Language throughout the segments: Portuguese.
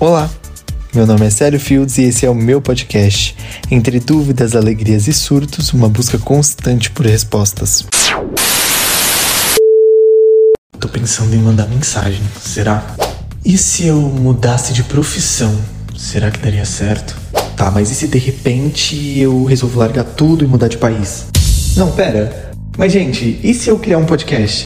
Olá, meu nome é Célio Fields e esse é o meu podcast. Entre dúvidas, alegrias e surtos, uma busca constante por respostas. Tô pensando em mandar mensagem, será? E se eu mudasse de profissão? Será que daria certo? Tá, mas e se de repente eu resolvo largar tudo e mudar de país? Não, pera. Mas gente, e se eu criar um podcast?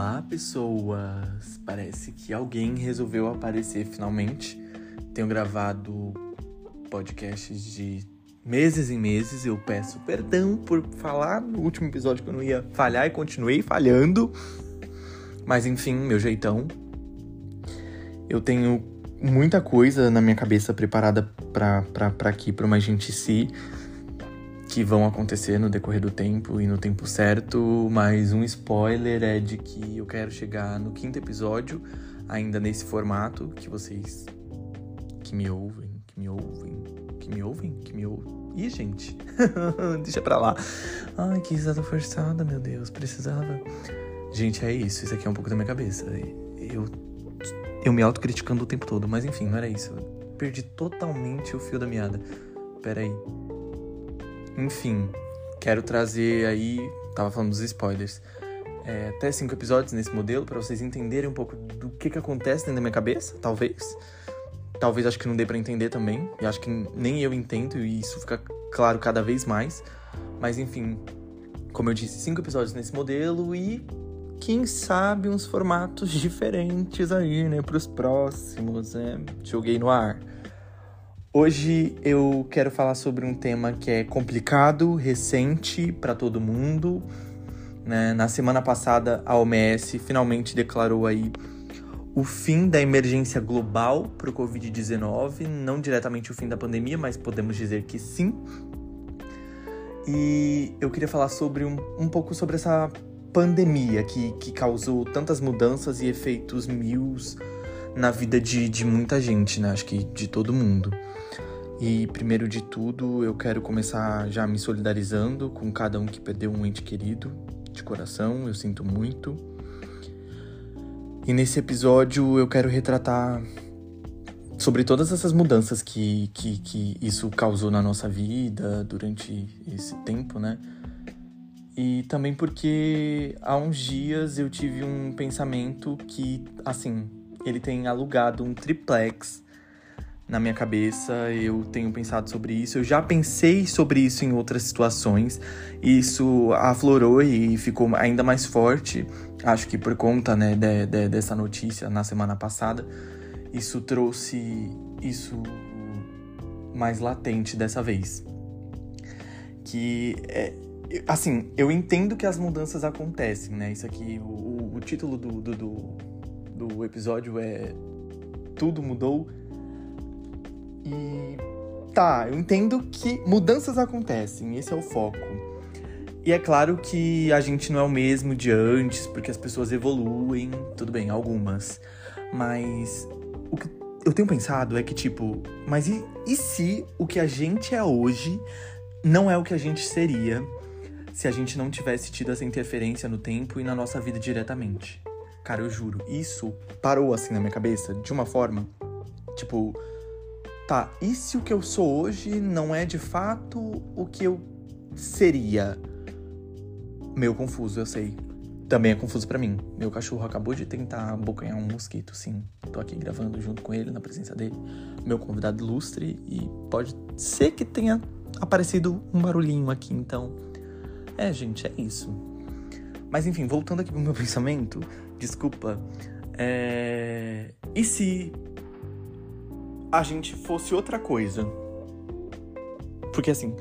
Olá, pessoas! Parece que alguém resolveu aparecer finalmente. Tenho gravado podcasts de meses em meses. Eu peço perdão por falar no último episódio que eu não ia falhar e continuei falhando. Mas enfim, meu jeitão. Eu tenho muita coisa na minha cabeça preparada para aqui, para uma gente si que vão acontecer no decorrer do tempo e no tempo certo, mas um spoiler é de que eu quero chegar no quinto episódio, ainda nesse formato que vocês que me ouvem, que me ouvem, que me ouvem, que me ouvem. Ih, gente, deixa pra lá. Ai, que risada forçada, meu Deus, precisava. Gente, é isso, isso aqui é um pouco da minha cabeça. Eu, eu me autocriticando o tempo todo, mas enfim, não era isso. Eu perdi totalmente o fio da meada. Pera aí. Enfim, quero trazer aí. Tava falando dos spoilers. É, até cinco episódios nesse modelo para vocês entenderem um pouco do que, que acontece dentro da minha cabeça, talvez. Talvez acho que não dê para entender também. E acho que nem eu entendo e isso fica claro cada vez mais. Mas enfim, como eu disse, cinco episódios nesse modelo e quem sabe uns formatos diferentes aí, né, para os próximos, né? Joguei no ar. Hoje eu quero falar sobre um tema que é complicado, recente para todo mundo. Né? Na semana passada, a OMS finalmente declarou aí o fim da emergência global para o Covid-19, não diretamente o fim da pandemia, mas podemos dizer que sim. E eu queria falar sobre um, um pouco sobre essa pandemia que, que causou tantas mudanças e efeitos mil na vida de, de muita gente, né? Acho que de todo mundo. E primeiro de tudo, eu quero começar já me solidarizando com cada um que perdeu um ente querido, de coração, eu sinto muito. E nesse episódio eu quero retratar sobre todas essas mudanças que, que, que isso causou na nossa vida durante esse tempo, né? E também porque há uns dias eu tive um pensamento que, assim, ele tem alugado um triplex na minha cabeça, eu tenho pensado sobre isso, eu já pensei sobre isso em outras situações, isso aflorou e ficou ainda mais forte, acho que por conta né, de, de, dessa notícia na semana passada, isso trouxe isso mais latente dessa vez. Que é, assim, eu entendo que as mudanças acontecem, né? Isso aqui, o, o título do, do, do, do episódio é Tudo Mudou e tá, eu entendo que mudanças acontecem, esse é o foco. E é claro que a gente não é o mesmo de antes, porque as pessoas evoluem, tudo bem, algumas. Mas o que eu tenho pensado é que, tipo, mas e, e se o que a gente é hoje não é o que a gente seria se a gente não tivesse tido essa interferência no tempo e na nossa vida diretamente? Cara, eu juro, isso parou assim na minha cabeça de uma forma, tipo, tá, e se o que eu sou hoje não é de fato o que eu seria? Meio confuso, eu sei. Também é confuso para mim. Meu cachorro acabou de tentar abocanhar um mosquito, sim. Tô aqui gravando junto com ele, na presença dele. Meu convidado ilustre, e pode ser que tenha aparecido um barulhinho aqui, então. É, gente, é isso. Mas enfim, voltando aqui pro meu pensamento, desculpa. É... E se a gente fosse outra coisa. Porque assim,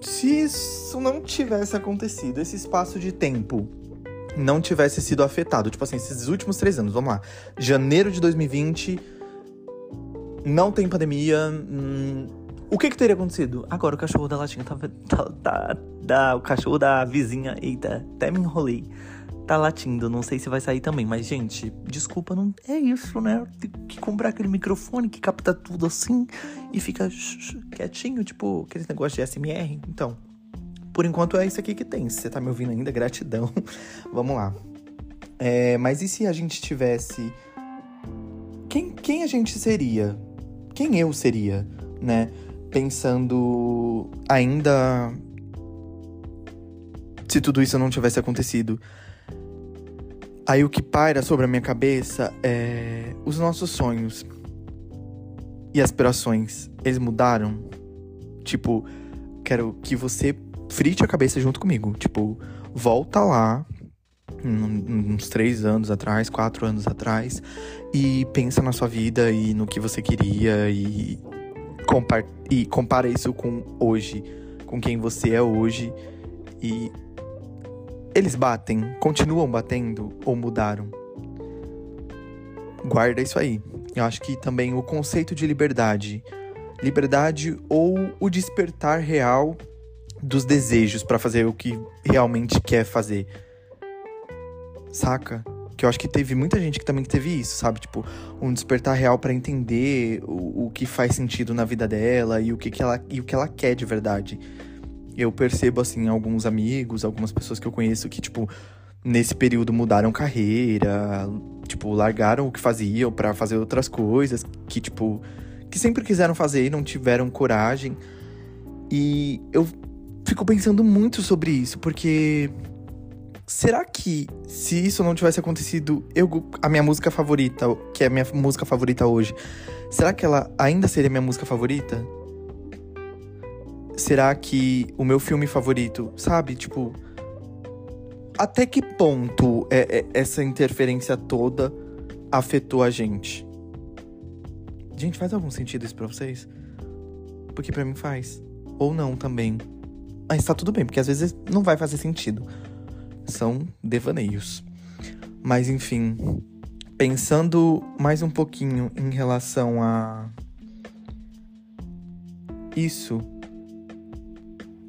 se isso não tivesse acontecido, esse espaço de tempo não tivesse sido afetado, tipo assim, esses últimos três anos, vamos lá, janeiro de 2020, não tem pandemia, hum, o que que teria acontecido? Agora o cachorro da latinha tá, tá, tá, tá, o cachorro da vizinha, eita, até me enrolei tá latindo. Não sei se vai sair também, mas, gente, desculpa, não é isso, né? Tem que comprar aquele microfone que capta tudo assim e fica quietinho, tipo aquele negócio de SMR. Então, Por enquanto é isso aqui que tem. Se você tá me ouvindo ainda, gratidão. Vamos lá. É, mas e se a gente tivesse. Quem, quem a gente seria? Quem eu seria, né? Pensando ainda. Se tudo isso não tivesse acontecido. Aí o que paira sobre a minha cabeça é os nossos sonhos e aspirações. Eles mudaram? Tipo, quero que você frite a cabeça junto comigo. Tipo, volta lá, uns três anos atrás, quatro anos atrás, e pensa na sua vida e no que você queria e, compar e compara isso com hoje, com quem você é hoje e eles batem, continuam batendo ou mudaram? Guarda isso aí. Eu acho que também o conceito de liberdade, liberdade ou o despertar real dos desejos para fazer o que realmente quer fazer. Saca? Que eu acho que teve muita gente que também teve isso, sabe? Tipo, um despertar real para entender o, o que faz sentido na vida dela e o que, que ela e o que ela quer de verdade eu percebo, assim, alguns amigos, algumas pessoas que eu conheço que, tipo, nesse período mudaram carreira, tipo, largaram o que faziam para fazer outras coisas, que, tipo, que sempre quiseram fazer e não tiveram coragem. E eu fico pensando muito sobre isso, porque será que se isso não tivesse acontecido, eu a minha música favorita, que é a minha música favorita hoje, será que ela ainda seria minha música favorita? Será que o meu filme favorito, sabe? Tipo, até que ponto é, é, essa interferência toda afetou a gente? Gente, faz algum sentido isso pra vocês? Porque para mim faz. Ou não também. Mas tá tudo bem, porque às vezes não vai fazer sentido. São devaneios. Mas enfim, pensando mais um pouquinho em relação a isso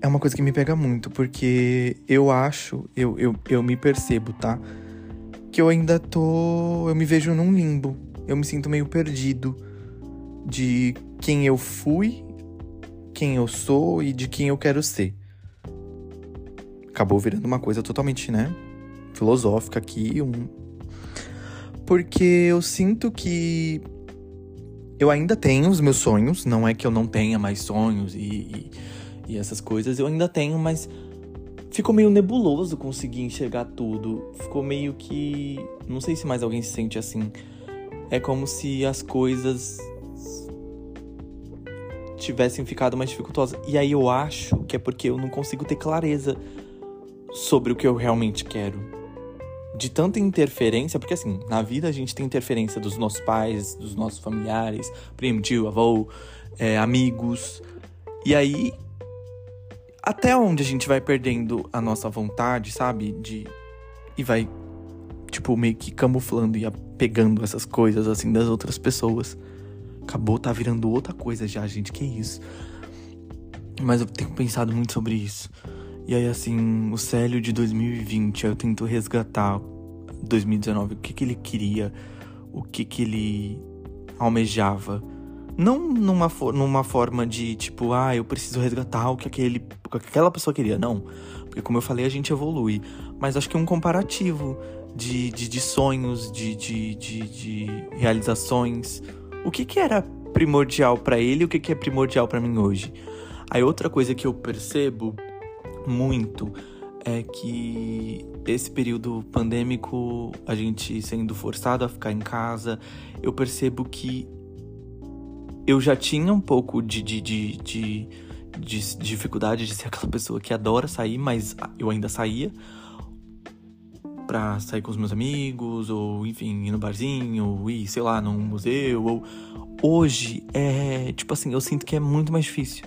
é uma coisa que me pega muito, porque eu acho, eu, eu, eu me percebo, tá? Que eu ainda tô. Eu me vejo num limbo. Eu me sinto meio perdido de quem eu fui, quem eu sou e de quem eu quero ser. Acabou virando uma coisa totalmente, né? Filosófica aqui, um. Porque eu sinto que eu ainda tenho os meus sonhos, não é que eu não tenha mais sonhos e, e e essas coisas eu ainda tenho, mas ficou meio nebuloso conseguir enxergar tudo. Ficou meio que. Não sei se mais alguém se sente assim. É como se as coisas tivessem ficado mais dificultosas. E aí eu acho que é porque eu não consigo ter clareza sobre o que eu realmente quero. De tanta interferência, porque assim, na vida a gente tem interferência dos nossos pais, dos nossos familiares, primo, tio, avô, é, amigos. E aí até onde a gente vai perdendo a nossa vontade, sabe? De. E vai, tipo, meio que camuflando e pegando essas coisas, assim, das outras pessoas. Acabou, tá virando outra coisa já, gente, que isso. Mas eu tenho pensado muito sobre isso. E aí, assim, o Célio de 2020, eu tento resgatar 2019, o que que ele queria, o que que ele almejava não numa, numa forma de tipo, ah, eu preciso resgatar o que, aquele, aquela pessoa queria. Não. Porque, como eu falei, a gente evolui. Mas acho que um comparativo de, de, de sonhos, de, de, de, de, realizações. O que, que era primordial para ele e o que, que é primordial para mim hoje. Aí, outra coisa que eu percebo muito é que esse período pandêmico, a gente sendo forçado a ficar em casa, eu percebo que eu já tinha um pouco de, de, de, de, de dificuldade de ser aquela pessoa que adora sair, mas eu ainda saía pra sair com os meus amigos, ou enfim, ir no barzinho, ou ir, sei lá, num museu, ou. Hoje é. Tipo assim, eu sinto que é muito mais difícil.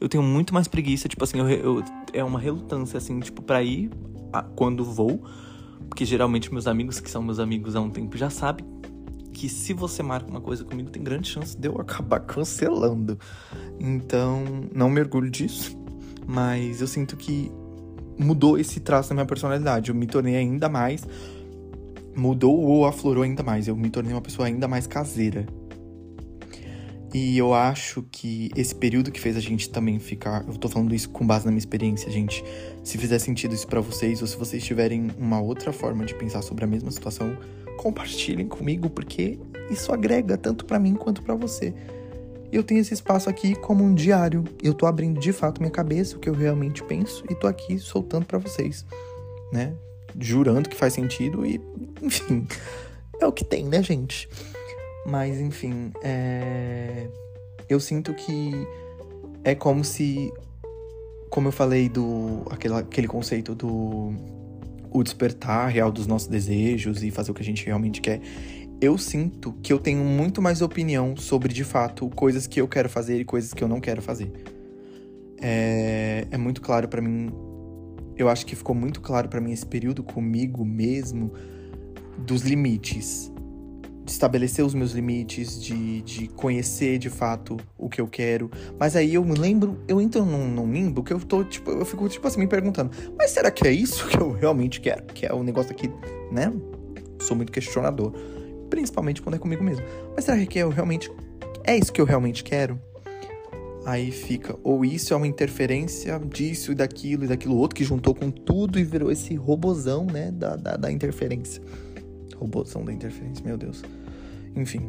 Eu tenho muito mais preguiça, tipo assim, eu, eu é uma relutância, assim, tipo, pra ir a, quando vou. Porque geralmente meus amigos, que são meus amigos há um tempo, já sabem que se você marca uma coisa comigo, tem grande chance de eu acabar cancelando. Então, não me orgulho disso, mas eu sinto que mudou esse traço da minha personalidade. Eu me tornei ainda mais. Mudou ou aflorou ainda mais. Eu me tornei uma pessoa ainda mais caseira. E eu acho que esse período que fez a gente também ficar. Eu tô falando isso com base na minha experiência, gente. Se fizer sentido isso para vocês, ou se vocês tiverem uma outra forma de pensar sobre a mesma situação, compartilhem comigo, porque isso agrega tanto para mim quanto para você. Eu tenho esse espaço aqui como um diário. Eu tô abrindo de fato minha cabeça, o que eu realmente penso, e tô aqui soltando para vocês, né? Jurando que faz sentido e, enfim, é o que tem, né, gente? Mas, enfim, é... eu sinto que é como se, como eu falei do aquele, aquele conceito do o despertar real dos nossos desejos e fazer o que a gente realmente quer. Eu sinto que eu tenho muito mais opinião sobre, de fato, coisas que eu quero fazer e coisas que eu não quero fazer. É, é muito claro para mim. Eu acho que ficou muito claro para mim esse período comigo mesmo dos limites de estabelecer os meus limites, de, de conhecer de fato o que eu quero. Mas aí eu me lembro, eu entro num, num limbo que eu tô, tipo, eu fico, tipo assim, me perguntando, mas será que é isso que eu realmente quero? Que é o negócio aqui, né? Sou muito questionador. Principalmente quando é comigo mesmo. Mas será que eu realmente. É isso que eu realmente quero? Aí fica, ou isso é uma interferência disso e daquilo e daquilo outro que juntou com tudo e virou esse robozão, né, da, da, da interferência. Robôzão da interferência, meu Deus. Enfim.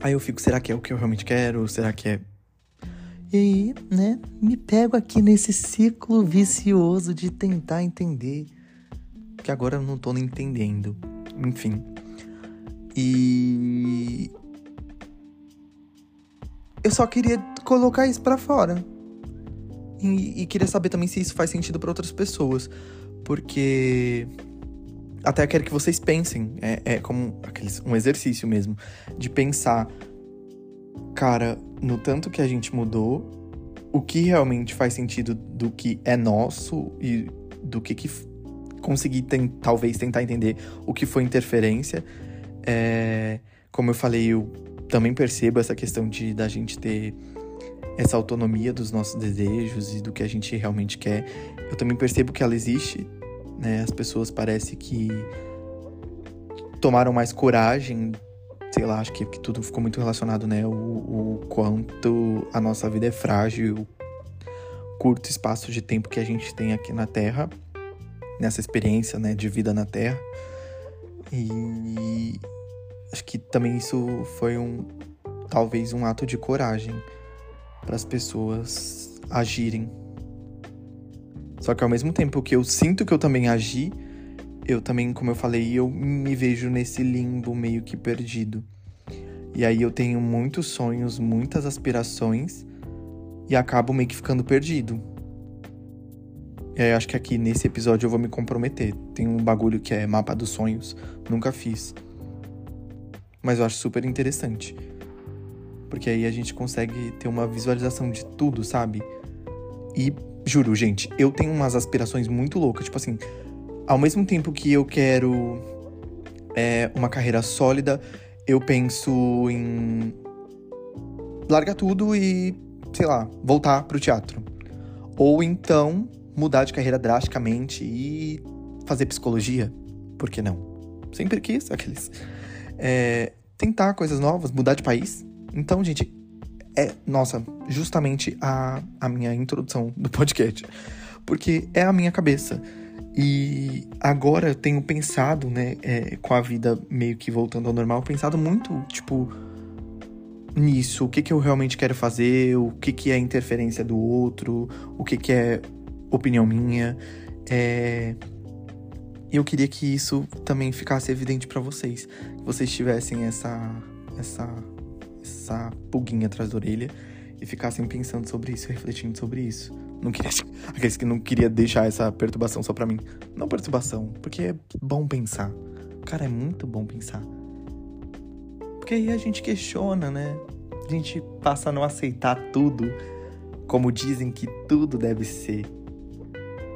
Aí eu fico, será que é o que eu realmente quero? Será que é. E aí, né, me pego aqui nesse ciclo vicioso de tentar entender. Que agora eu não tô entendendo. Enfim. E. Eu só queria colocar isso para fora. E, e, queria saber também se isso faz sentido para outras pessoas. Porque até quero que vocês pensem. É, é como aqueles, um exercício mesmo. De pensar, cara, no tanto que a gente mudou, o que realmente faz sentido do que é nosso e do que, que conseguir tem, talvez tentar entender o que foi interferência. É, como eu falei, eu também percebo essa questão de da gente ter essa autonomia dos nossos desejos e do que a gente realmente quer. Eu também percebo que ela existe né? As pessoas parece que tomaram mais coragem, sei lá, acho que, que tudo ficou muito relacionado, né? O, o quanto a nossa vida é frágil, o curto espaço de tempo que a gente tem aqui na Terra, nessa experiência, né, de vida na Terra. E acho que também isso foi um talvez um ato de coragem para as pessoas agirem só que ao mesmo tempo que eu sinto que eu também agi, eu também, como eu falei, eu me vejo nesse limbo meio que perdido. E aí eu tenho muitos sonhos, muitas aspirações e acabo meio que ficando perdido. E aí eu acho que aqui nesse episódio eu vou me comprometer. Tem um bagulho que é mapa dos sonhos, nunca fiz. Mas eu acho super interessante. Porque aí a gente consegue ter uma visualização de tudo, sabe? E Juro, gente, eu tenho umas aspirações muito loucas. Tipo assim, ao mesmo tempo que eu quero é, uma carreira sólida, eu penso em largar tudo e, sei lá, voltar pro teatro. Ou então mudar de carreira drasticamente e fazer psicologia. Por que não? Sempre quis, aqueles. É, tentar coisas novas, mudar de país. Então, gente, é, nossa, justamente a, a minha introdução do podcast. Porque é a minha cabeça. E agora eu tenho pensado, né, é, com a vida meio que voltando ao normal, pensado muito, tipo, nisso. O que, que eu realmente quero fazer, o que, que é interferência do outro, o que, que é opinião minha. É... Eu queria que isso também ficasse evidente para vocês. Que vocês tivessem essa, essa essa pulguinha atrás da orelha e ficassem pensando sobre isso, refletindo sobre isso. Não queria. Aqueles que não queria deixar essa perturbação só pra mim. Não perturbação, porque é bom pensar. Cara, é muito bom pensar. Porque aí a gente questiona, né? A gente passa a não aceitar tudo como dizem que tudo deve ser.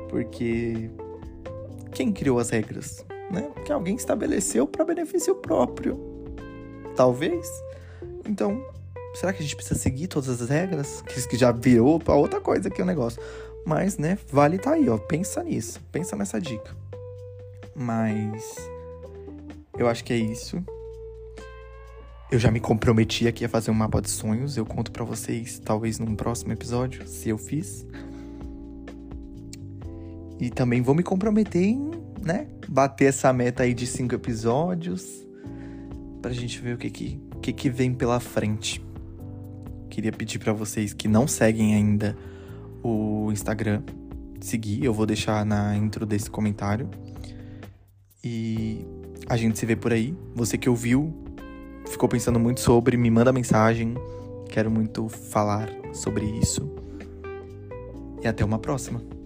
Porque quem criou as regras? Né? Que alguém estabeleceu para benefício próprio. Talvez então, será que a gente precisa seguir todas as regras? Que já virou pra outra coisa aqui o negócio. Mas, né, vale tá aí, ó. Pensa nisso. Pensa nessa dica. Mas. Eu acho que é isso. Eu já me comprometi aqui a fazer um mapa de sonhos. Eu conto para vocês, talvez num próximo episódio, se eu fiz. E também vou me comprometer em, né, bater essa meta aí de cinco episódios. Pra gente ver o que que, que, que vem pela frente. Queria pedir para vocês que não seguem ainda o Instagram, seguir. Eu vou deixar na intro desse comentário. E a gente se vê por aí. Você que ouviu, ficou pensando muito sobre, me manda mensagem. Quero muito falar sobre isso. E até uma próxima.